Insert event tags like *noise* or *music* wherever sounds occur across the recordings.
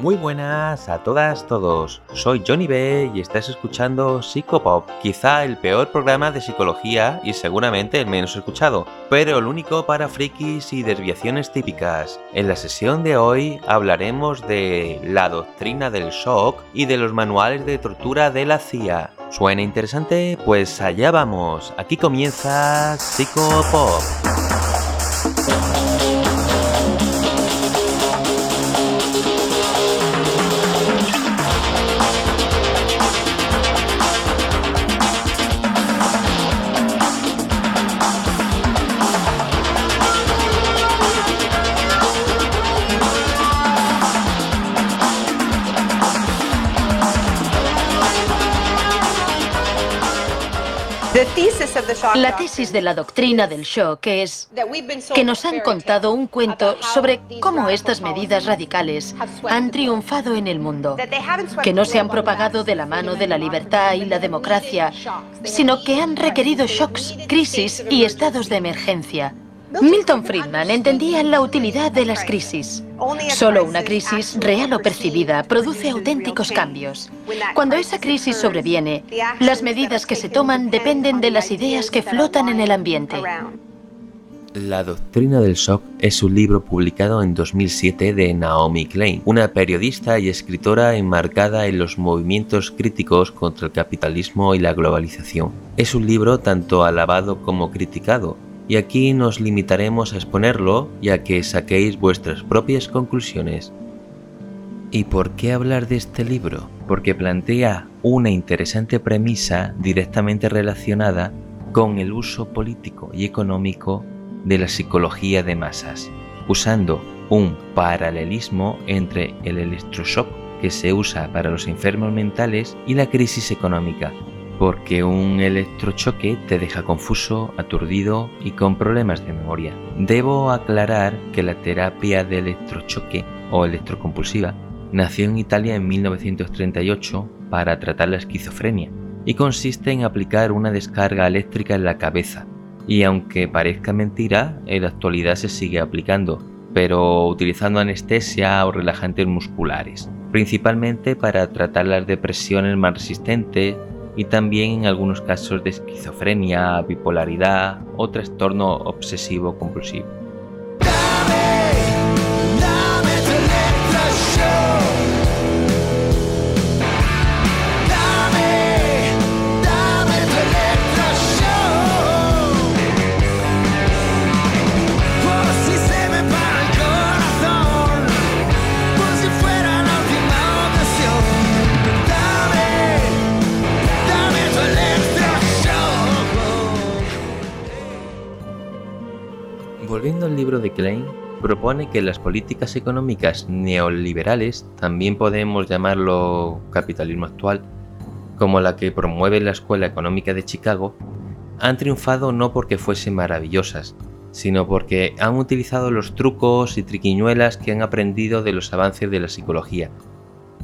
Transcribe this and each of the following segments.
Muy buenas a todas, todos. Soy Johnny B y estás escuchando Psicopop, quizá el peor programa de psicología y seguramente el menos escuchado, pero el único para frikis y desviaciones típicas. En la sesión de hoy hablaremos de la doctrina del shock y de los manuales de tortura de la CIA. ¿Suena interesante? Pues allá vamos. Aquí comienza Psicopop. La tesis de la doctrina del shock es que nos han contado un cuento sobre cómo estas medidas radicales han triunfado en el mundo, que no se han propagado de la mano de la libertad y la democracia, sino que han requerido shocks, crisis y estados de emergencia Milton Friedman entendía la utilidad de las crisis. Solo una crisis, real o percibida, produce auténticos cambios. Cuando esa crisis sobreviene, las medidas que se toman dependen de las ideas que flotan en el ambiente. La doctrina del shock es un libro publicado en 2007 de Naomi Klein, una periodista y escritora enmarcada en los movimientos críticos contra el capitalismo y la globalización. Es un libro tanto alabado como criticado, y aquí nos limitaremos a exponerlo ya que saquéis vuestras propias conclusiones. ¿Y por qué hablar de este libro? Porque plantea una interesante premisa directamente relacionada con el uso político y económico de la psicología de masas, usando un paralelismo entre el electroshock que se usa para los enfermos mentales y la crisis económica, porque un electrochoque te deja confuso, aturdido y con problemas de memoria. Debo aclarar que la terapia de electrochoque o electrocompulsiva nació en Italia en 1938 para tratar la esquizofrenia y consiste en aplicar una descarga eléctrica en la cabeza. Y aunque parezca mentira, en la actualidad se sigue aplicando, pero utilizando anestesia o relajantes musculares, principalmente para tratar las depresiones más resistentes y también en algunos casos de esquizofrenia, bipolaridad o trastorno obsesivo compulsivo. De Klein, propone que las políticas económicas neoliberales, también podemos llamarlo capitalismo actual, como la que promueve la Escuela Económica de Chicago, han triunfado no porque fuesen maravillosas, sino porque han utilizado los trucos y triquiñuelas que han aprendido de los avances de la psicología,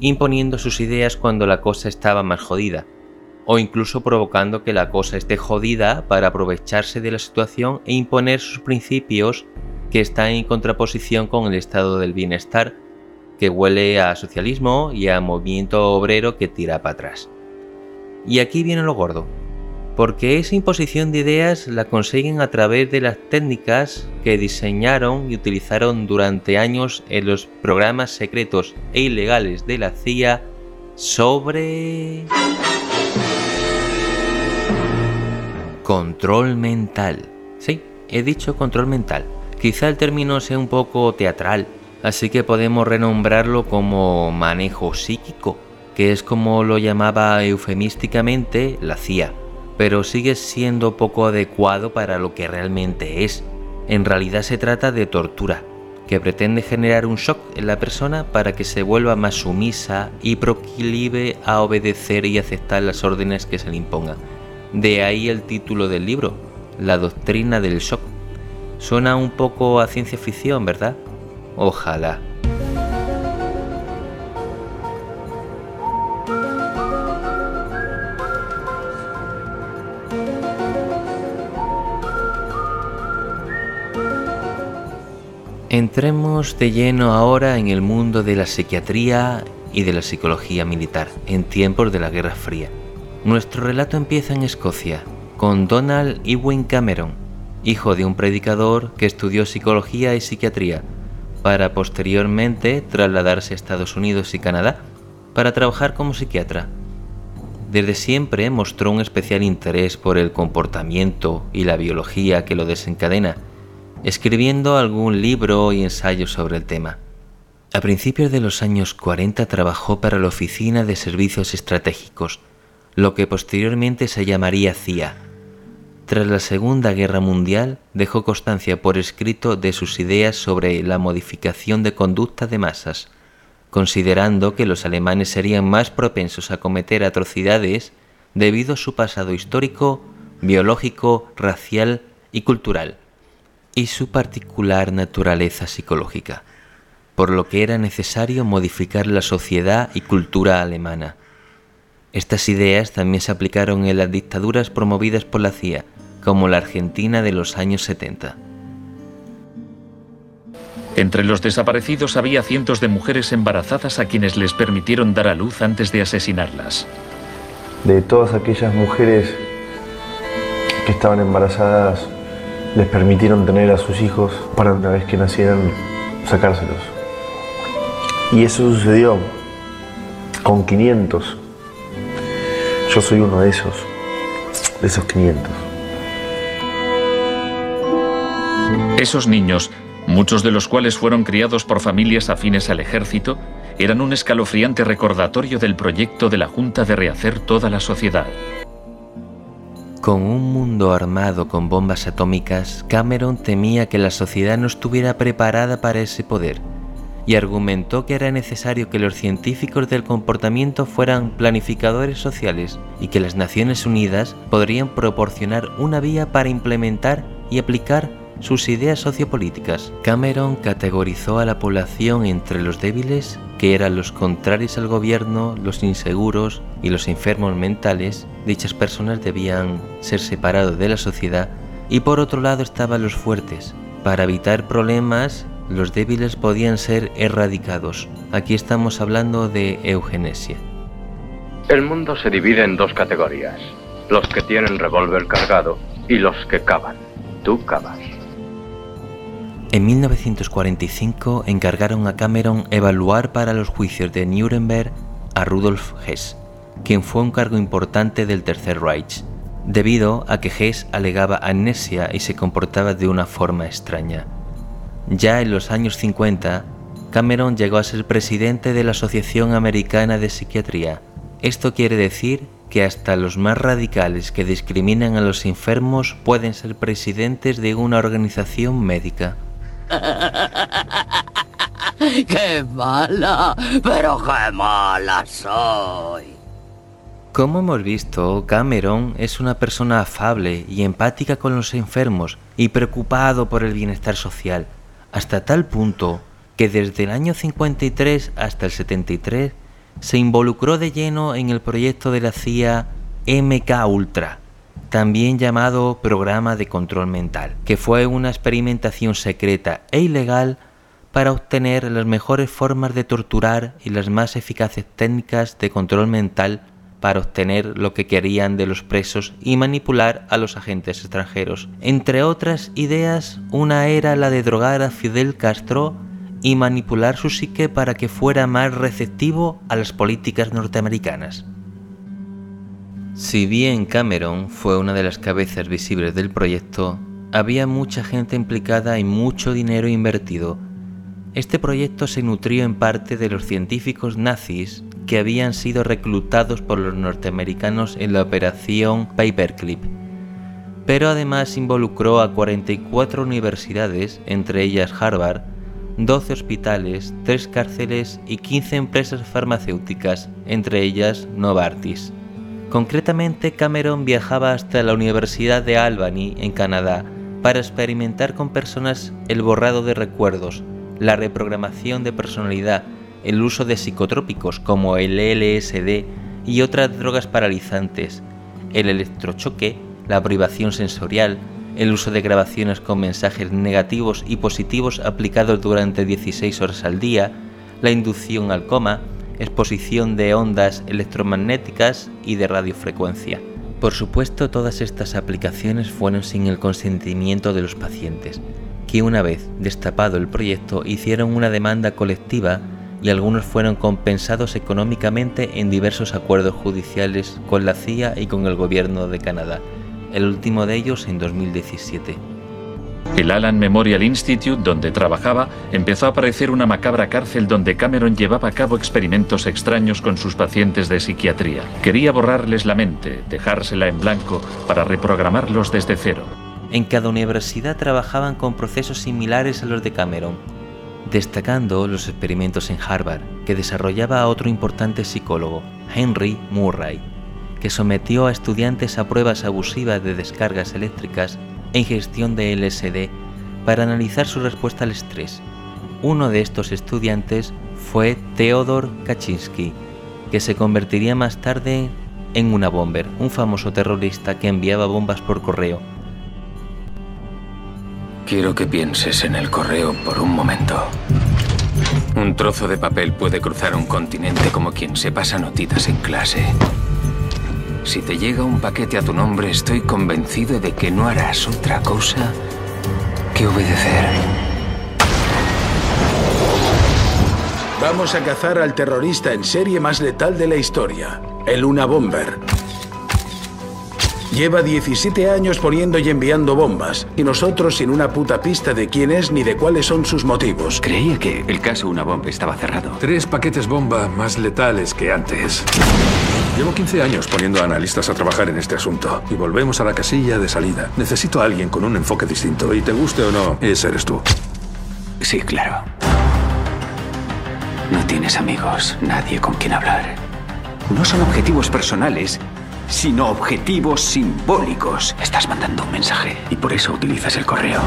imponiendo sus ideas cuando la cosa estaba más jodida, o incluso provocando que la cosa esté jodida para aprovecharse de la situación e imponer sus principios que están en contraposición con el estado del bienestar, que huele a socialismo y a movimiento obrero que tira para atrás. Y aquí viene lo gordo, porque esa imposición de ideas la consiguen a través de las técnicas que diseñaron y utilizaron durante años en los programas secretos e ilegales de la CIA sobre... Control mental. Sí, he dicho control mental. Quizá el término sea un poco teatral, así que podemos renombrarlo como manejo psíquico, que es como lo llamaba eufemísticamente la CIA, pero sigue siendo poco adecuado para lo que realmente es. En realidad se trata de tortura, que pretende generar un shock en la persona para que se vuelva más sumisa y proclive a obedecer y aceptar las órdenes que se le impongan de ahí el título del libro, La doctrina del shock. Suena un poco a ciencia ficción, ¿verdad? Ojalá. Entremos de lleno ahora en el mundo de la psiquiatría y de la psicología militar en tiempos de la Guerra Fría. Nuestro relato empieza en Escocia, con Donald Ewing Cameron, hijo de un predicador que estudió psicología y psiquiatría, para posteriormente trasladarse a Estados Unidos y Canadá para trabajar como psiquiatra. Desde siempre mostró un especial interés por el comportamiento y la biología que lo desencadena, escribiendo algún libro y ensayo sobre el tema. A principios de los años 40 trabajó para la Oficina de Servicios Estratégicos, lo que posteriormente se llamaría CIA. Tras la Segunda Guerra Mundial dejó constancia por escrito de sus ideas sobre la modificación de conducta de masas, considerando que los alemanes serían más propensos a cometer atrocidades debido a su pasado histórico, biológico, racial y cultural, y su particular naturaleza psicológica, por lo que era necesario modificar la sociedad y cultura alemana estas ideas también se aplicaron en las dictaduras promovidas por la CIA, como la Argentina de los años 70. Entre los desaparecidos había cientos de mujeres embarazadas a quienes les permitieron dar a luz antes de asesinarlas. De todas aquellas mujeres que estaban embarazadas, les permitieron tener a sus hijos para una vez que nacieran sacárselos. Y eso sucedió con 500 yo soy uno de esos, de esos 500. Esos niños, muchos de los cuales fueron criados por familias afines al ejército, eran un escalofriante recordatorio del proyecto de la Junta de rehacer toda la sociedad. Con un mundo armado con bombas atómicas, Cameron temía que la sociedad no estuviera preparada para ese poder y argumentó que era necesario que los científicos del comportamiento fueran planificadores sociales y que las Naciones Unidas podrían proporcionar una vía para implementar y aplicar sus ideas sociopolíticas. Cameron categorizó a la población entre los débiles, que eran los contrarios al gobierno, los inseguros y los enfermos mentales. Dichas personas debían ser separados de la sociedad y por otro lado estaban los fuertes, para evitar problemas los débiles podían ser erradicados. Aquí estamos hablando de eugenesia. El mundo se divide en dos categorías, los que tienen revólver cargado y los que cavan. Tú cavas. En 1945 encargaron a Cameron evaluar para los juicios de Nuremberg a Rudolf Hess, quien fue un cargo importante del Tercer Reich, debido a que Hess alegaba amnesia y se comportaba de una forma extraña. Ya en los años 50, Cameron llegó a ser presidente de la Asociación Americana de Psiquiatría. Esto quiere decir que hasta los más radicales que discriminan a los enfermos pueden ser presidentes de una organización médica. *laughs* ¡Qué mala! ¡Pero qué mala soy! Como hemos visto, Cameron es una persona afable y empática con los enfermos y preocupado por el bienestar social hasta tal punto que desde el año 53 hasta el 73 se involucró de lleno en el proyecto de la CIA MK Ultra, también llamado Programa de Control Mental, que fue una experimentación secreta e ilegal para obtener las mejores formas de torturar y las más eficaces técnicas de control mental para obtener lo que querían de los presos y manipular a los agentes extranjeros. Entre otras ideas, una era la de drogar a Fidel Castro y manipular su psique para que fuera más receptivo a las políticas norteamericanas. Si bien Cameron fue una de las cabezas visibles del proyecto, había mucha gente implicada y mucho dinero invertido. Este proyecto se nutrió en parte de los científicos nazis que habían sido reclutados por los norteamericanos en la operación Paperclip, pero además involucró a 44 universidades, entre ellas Harvard, 12 hospitales, 3 cárceles y 15 empresas farmacéuticas, entre ellas Novartis. Concretamente, Cameron viajaba hasta la Universidad de Albany, en Canadá, para experimentar con personas el borrado de recuerdos, la reprogramación de personalidad el uso de psicotrópicos como el LSD y otras drogas paralizantes, el electrochoque, la privación sensorial, el uso de grabaciones con mensajes negativos y positivos aplicados durante 16 horas al día, la inducción al coma, exposición de ondas electromagnéticas y de radiofrecuencia. Por supuesto, todas estas aplicaciones fueron sin el consentimiento de los pacientes, que una vez destapado el proyecto hicieron una demanda colectiva y algunos fueron compensados económicamente en diversos acuerdos judiciales con la CIA y con el gobierno de Canadá, el último de ellos en 2017. El Allen Memorial Institute, donde trabajaba, empezó a parecer una macabra cárcel donde Cameron llevaba a cabo experimentos extraños con sus pacientes de psiquiatría. Quería borrarles la mente, dejársela en blanco, para reprogramarlos desde cero. En cada universidad trabajaban con procesos similares a los de Cameron, destacando los experimentos en Harvard, que desarrollaba otro importante psicólogo, Henry Murray, que sometió a estudiantes a pruebas abusivas de descargas eléctricas e ingestión de LSD para analizar su respuesta al estrés. Uno de estos estudiantes fue Theodor Kaczynski, que se convertiría más tarde en una bomber, un famoso terrorista que enviaba bombas por correo. Quiero que pienses en el correo por un momento. Un trozo de papel puede cruzar un continente como quien se pasa notitas en clase. Si te llega un paquete a tu nombre, estoy convencido de que no harás otra cosa que obedecer. Vamos a cazar al terrorista en serie más letal de la historia, el Una Bomber. Lleva 17 años poniendo y enviando bombas, y nosotros sin una puta pista de quién es ni de cuáles son sus motivos. Creía que el caso Una Bomba estaba cerrado. Tres paquetes bomba más letales que antes. Llevo 15 años poniendo a analistas a trabajar en este asunto, y volvemos a la casilla de salida. Necesito a alguien con un enfoque distinto, y te guste o no, ese eres tú. Sí, claro. No tienes amigos, nadie con quien hablar. No son objetivos personales, sino objetivos simbólicos. Estás mandando un mensaje y por eso utilizas el correo.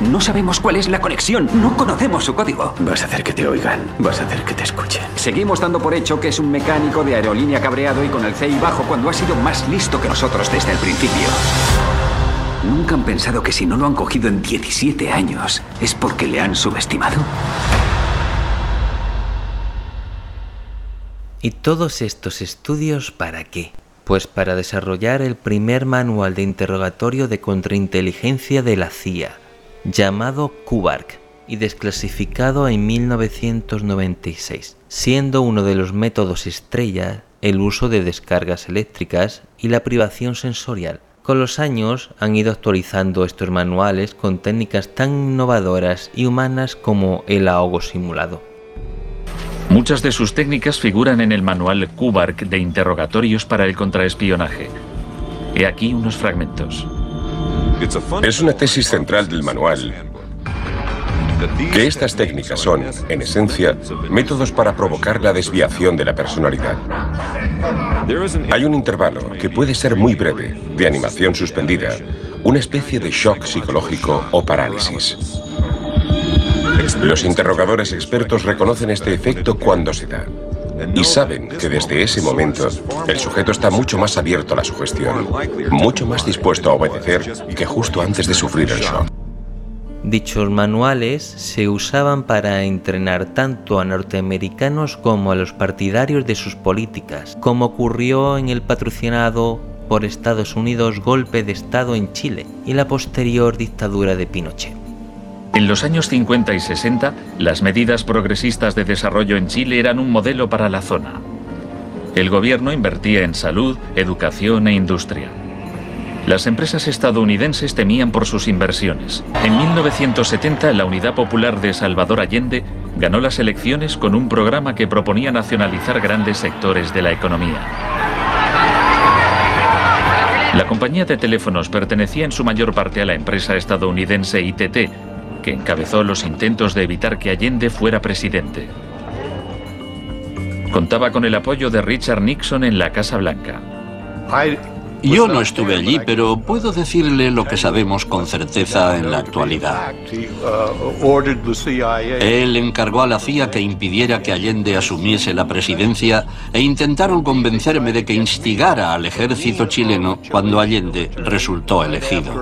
No sabemos cuál es la conexión, no conocemos su código. Vas a hacer que te oigan, vas a hacer que te escuchen. Seguimos dando por hecho que es un mecánico de aerolínea cabreado y con el CI bajo cuando ha sido más listo que nosotros desde el principio. ¿Nunca han pensado que si no lo han cogido en 17 años es porque le han subestimado? ¿Y todos estos estudios para qué? Pues para desarrollar el primer manual de interrogatorio de contrainteligencia de la CIA, llamado QBARC, y desclasificado en 1996, siendo uno de los métodos estrella el uso de descargas eléctricas y la privación sensorial. Con los años han ido actualizando estos manuales con técnicas tan innovadoras y humanas como el ahogo simulado. Muchas de sus técnicas figuran en el manual QBARC de interrogatorios para el contraespionaje. He aquí unos fragmentos. Es una tesis central del manual que estas técnicas son, en esencia, métodos para provocar la desviación de la personalidad. Hay un intervalo, que puede ser muy breve, de animación suspendida, una especie de shock psicológico o parálisis. Los interrogadores expertos reconocen este efecto cuando se da. Y saben que desde ese momento el sujeto está mucho más abierto a la sugestión, mucho más dispuesto a obedecer que justo antes de sufrir el shock. Dichos manuales se usaban para entrenar tanto a norteamericanos como a los partidarios de sus políticas, como ocurrió en el patrocinado por Estados Unidos golpe de Estado en Chile y la posterior dictadura de Pinochet. En los años 50 y 60, las medidas progresistas de desarrollo en Chile eran un modelo para la zona. El gobierno invertía en salud, educación e industria. Las empresas estadounidenses temían por sus inversiones. En 1970, la Unidad Popular de Salvador Allende ganó las elecciones con un programa que proponía nacionalizar grandes sectores de la economía. La compañía de teléfonos pertenecía en su mayor parte a la empresa estadounidense ITT, que encabezó los intentos de evitar que Allende fuera presidente. Contaba con el apoyo de Richard Nixon en la Casa Blanca. Yo no estuve allí, pero puedo decirle lo que sabemos con certeza en la actualidad. Él encargó a la CIA que impidiera que Allende asumiese la presidencia e intentaron convencerme de que instigara al ejército chileno cuando Allende resultó elegido.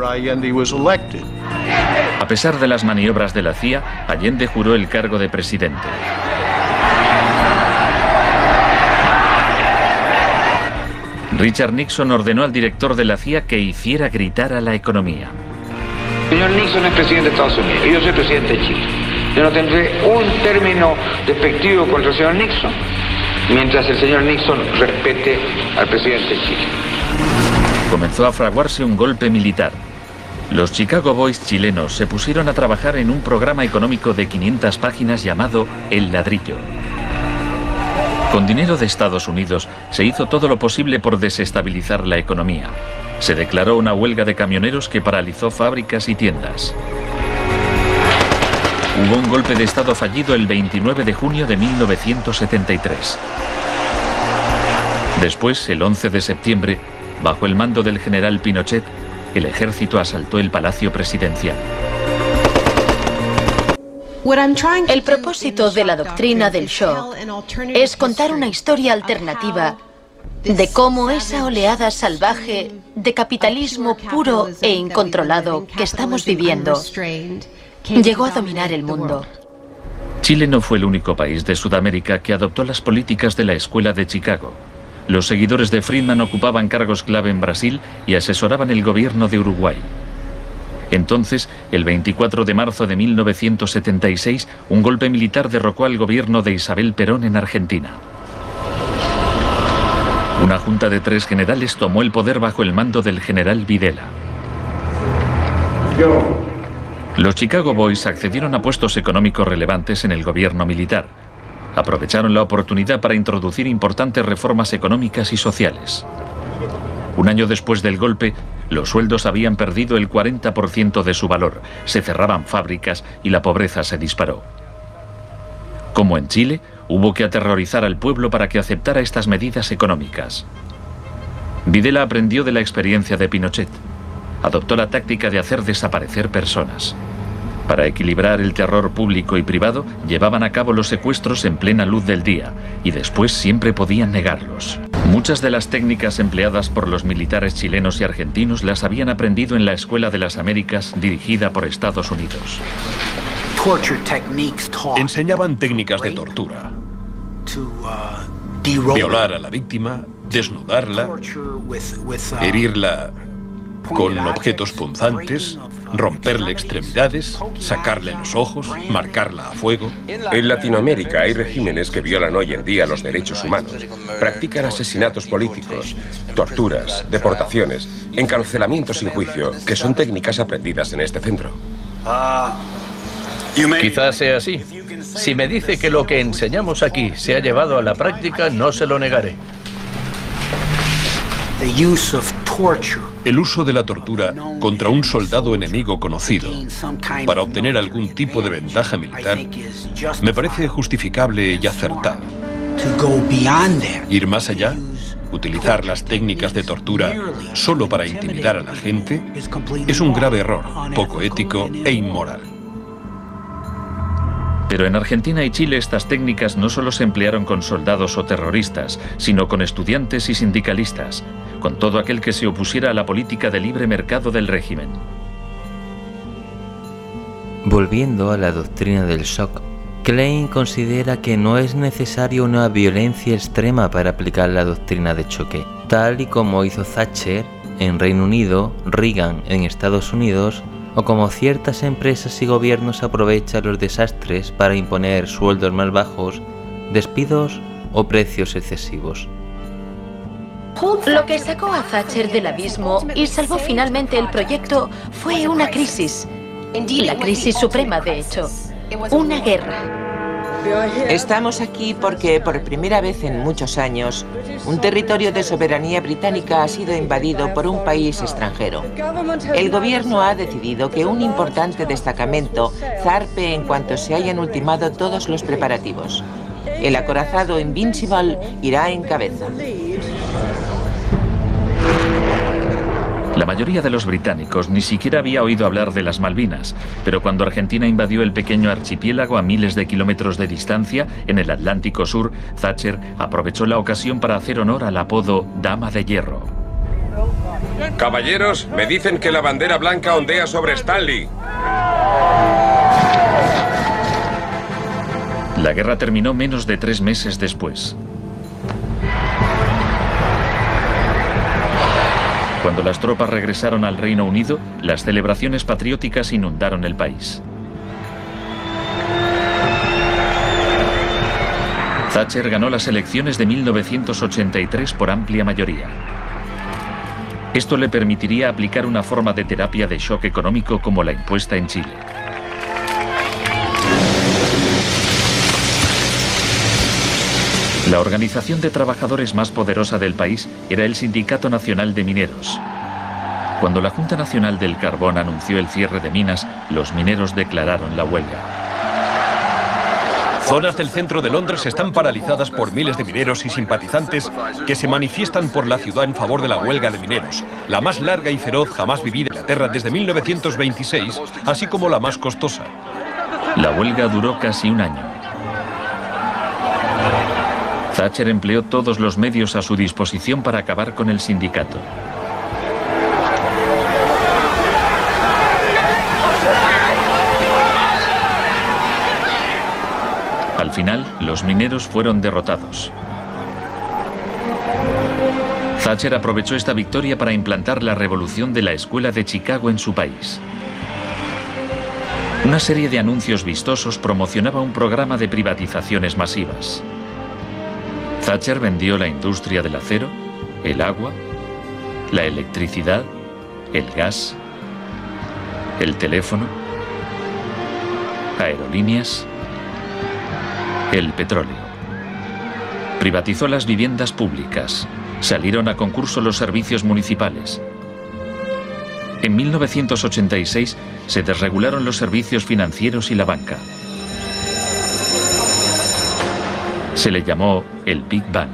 A pesar de las maniobras de la CIA, Allende juró el cargo de presidente. Richard Nixon ordenó al director de la CIA que hiciera gritar a la economía. Señor Nixon es presidente de Estados Unidos y yo soy presidente de Chile. Yo no tendré un término despectivo contra el señor Nixon mientras el señor Nixon respete al presidente de Chile. Comenzó a fraguarse un golpe militar. Los Chicago Boys chilenos se pusieron a trabajar en un programa económico de 500 páginas llamado El Ladrillo. Con dinero de Estados Unidos se hizo todo lo posible por desestabilizar la economía. Se declaró una huelga de camioneros que paralizó fábricas y tiendas. Hubo un golpe de Estado fallido el 29 de junio de 1973. Después, el 11 de septiembre, bajo el mando del general Pinochet, el ejército asaltó el Palacio Presidencial. El propósito de la doctrina del shock es contar una historia alternativa de cómo esa oleada salvaje de capitalismo puro e incontrolado que estamos viviendo llegó a dominar el mundo. Chile no fue el único país de Sudamérica que adoptó las políticas de la Escuela de Chicago. Los seguidores de Friedman ocupaban cargos clave en Brasil y asesoraban el gobierno de Uruguay. Entonces, el 24 de marzo de 1976, un golpe militar derrocó al gobierno de Isabel Perón en Argentina. Una junta de tres generales tomó el poder bajo el mando del general Videla. Los Chicago Boys accedieron a puestos económicos relevantes en el gobierno militar. Aprovecharon la oportunidad para introducir importantes reformas económicas y sociales. Un año después del golpe, los sueldos habían perdido el 40% de su valor, se cerraban fábricas y la pobreza se disparó. Como en Chile, hubo que aterrorizar al pueblo para que aceptara estas medidas económicas. Videla aprendió de la experiencia de Pinochet. Adoptó la táctica de hacer desaparecer personas. Para equilibrar el terror público y privado, llevaban a cabo los secuestros en plena luz del día y después siempre podían negarlos. Muchas de las técnicas empleadas por los militares chilenos y argentinos las habían aprendido en la Escuela de las Américas dirigida por Estados Unidos. Enseñaban técnicas de tortura. Violar a la víctima, desnudarla, herirla con objetos punzantes, romperle extremidades, sacarle los ojos, marcarla a fuego. En Latinoamérica hay regímenes que violan hoy en día los derechos humanos. Practican asesinatos políticos, torturas, deportaciones, encarcelamientos sin juicio, que son técnicas aprendidas en este centro. Quizás sea así. Si me dice que lo que enseñamos aquí se ha llevado a la práctica, no se lo negaré. El uso de la tortura contra un soldado enemigo conocido para obtener algún tipo de ventaja militar me parece justificable y acertado. Ir más allá, utilizar las técnicas de tortura solo para intimidar a la gente, es un grave error, poco ético e inmoral. Pero en Argentina y Chile estas técnicas no solo se emplearon con soldados o terroristas, sino con estudiantes y sindicalistas, con todo aquel que se opusiera a la política de libre mercado del régimen. Volviendo a la doctrina del shock, Klein considera que no es necesaria una violencia extrema para aplicar la doctrina de choque, tal y como hizo Thatcher en Reino Unido, Reagan en Estados Unidos o como ciertas empresas y gobiernos aprovechan los desastres para imponer sueldos más bajos, despidos o precios excesivos. Lo que sacó a Thatcher del abismo y salvó finalmente el proyecto fue una crisis. La crisis suprema, de hecho. Una guerra. Estamos aquí porque por primera vez en muchos años, un territorio de soberanía británica ha sido invadido por un país extranjero. El gobierno ha decidido que un importante destacamento zarpe en cuanto se hayan ultimado todos los preparativos. El acorazado Invincible irá en cabeza. La mayoría de los británicos ni siquiera había oído hablar de las Malvinas, pero cuando Argentina invadió el pequeño archipiélago a miles de kilómetros de distancia en el Atlántico Sur, Thatcher aprovechó la ocasión para hacer honor al apodo Dama de Hierro. Caballeros, me dicen que la bandera blanca ondea sobre Stanley. La guerra terminó menos de tres meses después. Cuando las tropas regresaron al Reino Unido, las celebraciones patrióticas inundaron el país. Thatcher ganó las elecciones de 1983 por amplia mayoría. Esto le permitiría aplicar una forma de terapia de shock económico como la impuesta en Chile. La organización de trabajadores más poderosa del país era el Sindicato Nacional de Mineros. Cuando la Junta Nacional del Carbón anunció el cierre de minas, los mineros declararon la huelga. Zonas del centro de Londres están paralizadas por miles de mineros y simpatizantes que se manifiestan por la ciudad en favor de la huelga de mineros, la más larga y feroz jamás vivida en Inglaterra desde 1926, así como la más costosa. La huelga duró casi un año. Thatcher empleó todos los medios a su disposición para acabar con el sindicato. Al final, los mineros fueron derrotados. Thatcher aprovechó esta victoria para implantar la revolución de la Escuela de Chicago en su país. Una serie de anuncios vistosos promocionaba un programa de privatizaciones masivas. Thatcher vendió la industria del acero, el agua, la electricidad, el gas, el teléfono, aerolíneas, el petróleo. Privatizó las viviendas públicas. Salieron a concurso los servicios municipales. En 1986 se desregularon los servicios financieros y la banca. Se le llamó el Big Bang.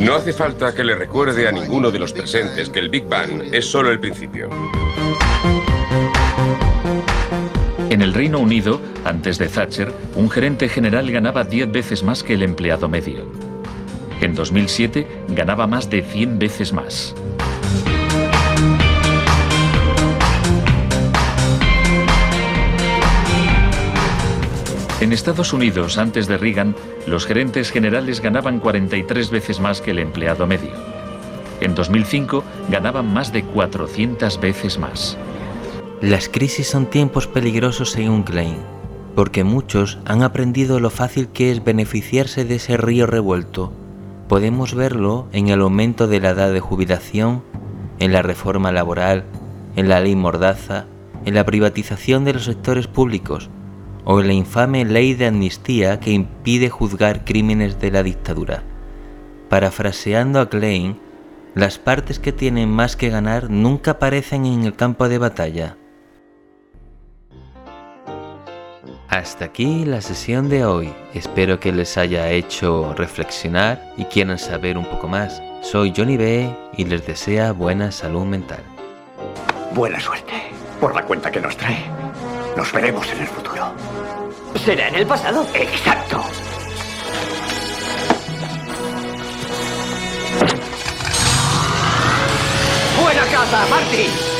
No hace falta que le recuerde a ninguno de los presentes que el Big Bang es solo el principio. En el Reino Unido, antes de Thatcher, un gerente general ganaba 10 veces más que el empleado medio. En 2007 ganaba más de 100 veces más. En Estados Unidos, antes de Reagan, los gerentes generales ganaban 43 veces más que el empleado medio. En 2005 ganaban más de 400 veces más. Las crisis son tiempos peligrosos según Klein, porque muchos han aprendido lo fácil que es beneficiarse de ese río revuelto. Podemos verlo en el aumento de la edad de jubilación, en la reforma laboral, en la ley Mordaza, en la privatización de los sectores públicos, o la infame ley de amnistía que impide juzgar crímenes de la dictadura. Parafraseando a Klein, las partes que tienen más que ganar nunca aparecen en el campo de batalla. Hasta aquí la sesión de hoy. Espero que les haya hecho reflexionar y quieran saber un poco más. Soy Johnny B y les desea buena salud mental. Buena suerte por la cuenta que nos trae. Nos veremos en el futuro. ¿Será en el pasado? Exacto. ¡Buena caza, Marty!